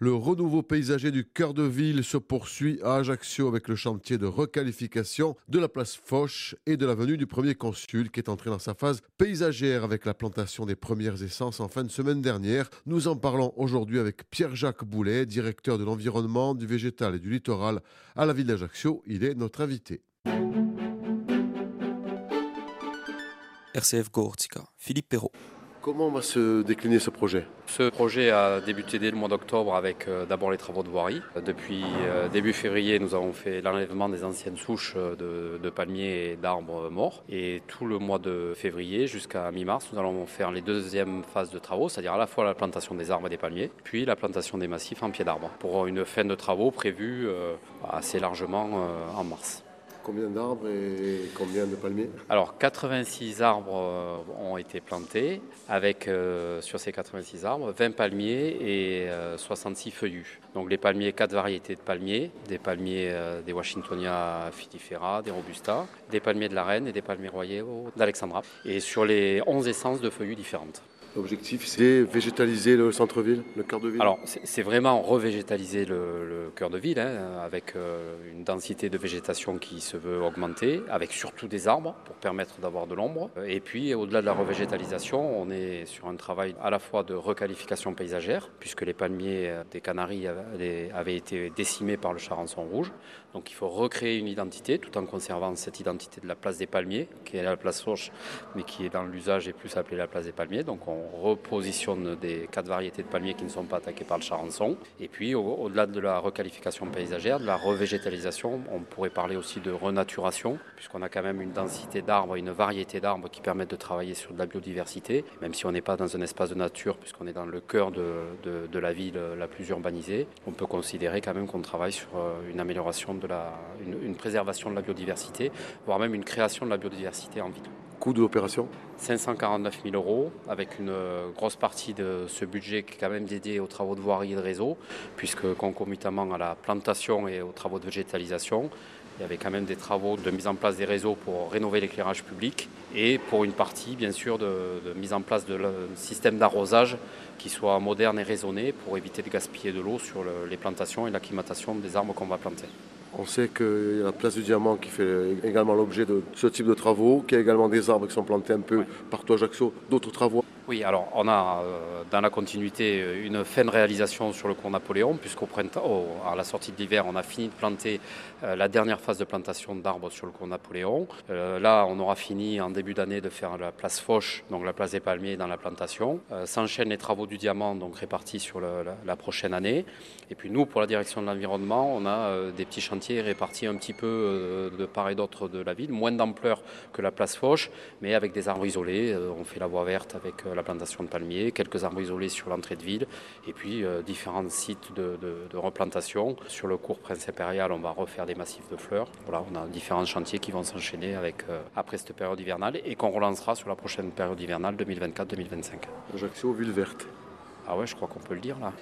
Le renouveau paysager du cœur de ville se poursuit à Ajaccio avec le chantier de requalification de la place Foch et de l'avenue du premier consul qui est entré dans sa phase paysagère avec la plantation des premières essences en fin de semaine dernière. Nous en parlons aujourd'hui avec Pierre-Jacques Boulet, directeur de l'environnement, du végétal et du littoral à la ville d'Ajaccio. Il est notre invité. RCF Gortica, Philippe Perrault. Comment va se décliner ce projet? Ce projet a débuté dès le mois d'octobre avec euh, d'abord les travaux de voirie. Depuis euh, début février, nous avons fait l'enlèvement des anciennes souches euh, de, palmiers et d'arbres morts. Et tout le mois de février jusqu'à mi-mars, nous allons faire les deuxièmes phases de travaux, c'est-à-dire à la fois la plantation des arbres et des palmiers, puis la plantation des massifs en pied d'arbre, pour une fin de travaux prévue assez largement en mars. Combien d'arbres et combien de palmiers Alors 86 arbres euh, ont été plantés avec euh, sur ces 86 arbres 20 palmiers et 66 euh, feuillus. Donc les palmiers, quatre variétés de palmiers, des palmiers des Washingtonia fitifera, des Robusta, des palmiers de la Reine et des palmiers royaux d'Alexandra. Et sur les 11 essences de feuillus différentes. L'objectif, c'est végétaliser le centre-ville, le cœur de ville Alors, c'est vraiment revégétaliser le, cœur de ville, hein, avec euh, une densité de végétation qui se veut augmenter, avec surtout des arbres pour permettre d'avoir de l'ombre. Et puis, au-delà de la revégétalisation, on est sur un travail à la fois de requalification paysagère, puisque les palmiers euh, des Canaries avaient été décimés par le charançon rouge. Donc, il faut recréer une identité tout en conservant cette identité de la place des palmiers, qui est la place Foch, mais qui est dans l'usage et plus appelée la place des palmiers. Donc, on repositionne des quatre variétés de palmiers qui ne sont pas attaqués par le charançon. Et puis, au-delà de la requalification paysagère, de la revégétalisation, on pourrait parler aussi de renaturation, puisqu'on a quand même une densité d'arbres, une variété d'arbres qui permettent de travailler sur de la biodiversité, même si on n'est pas dans un espace de nature, puisqu'on est dans le cœur de, de, la ville la plus urbanisée, on peut considérer quand même qu'on travaille sur euh, une amélioration de la, une, une préservation de la biodiversité, voire même une création de la biodiversité en ville. Coût de l'opération 549 000 euros, avec une euh, grosse partie de ce budget qui est quand même dédié aux travaux de voirie et de réseau, puisque concomitamment à la plantation et aux travaux de végétalisation, il y avait quand même des travaux de mise en place des réseaux pour rénover l'éclairage public et pour une partie, bien sûr, de, mise en place de système d'arrosage qui soit moderne et raisonné pour éviter de gaspiller de l'eau sur les plantations et l'acclimatation des arbres qu'on va planter. On sait qu'il y a la place du diamant qui fait également l'objet de ce type de travaux, qu'il y a également des arbres qui sont plantés un peu partout à Ajaccio, d'autres travaux. Oui, alors on a euh, dans la continuité une fin de réalisation sur le cours Napoléon, puisqu'au printemps, à la sortie de l'hiver, on a fini de planter euh, la dernière phase de plantation d'arbres sur le cours Napoléon. Euh, là, on aura fini en début d'année de faire la place Foch, donc la place des palmiers dans la plantation. S'enchaînent les travaux du diamant, donc répartis sur la, prochaine année. Et puis nous, pour la direction de l'environnement, on a des petits chantiers répartis un petit peu de part et d'autre de la ville, moins d'ampleur que la place Foch, mais avec des arbres isolés. on fait la voie verte avec la plantation de palmiers, quelques arbres isolés sur l'entrée de ville, et puis euh, différents sites de, replantation. Sur le cours Prince Impérial, on va refaire des massifs de fleurs. Voilà, on a différents chantiers qui vont s'enchaîner avec euh, après cette période hivernale et qu'on relancera sur la prochaine période hivernale 2024-2025. Ajaccio, ville verte. Ah ouais, je crois qu'on peut le dire là.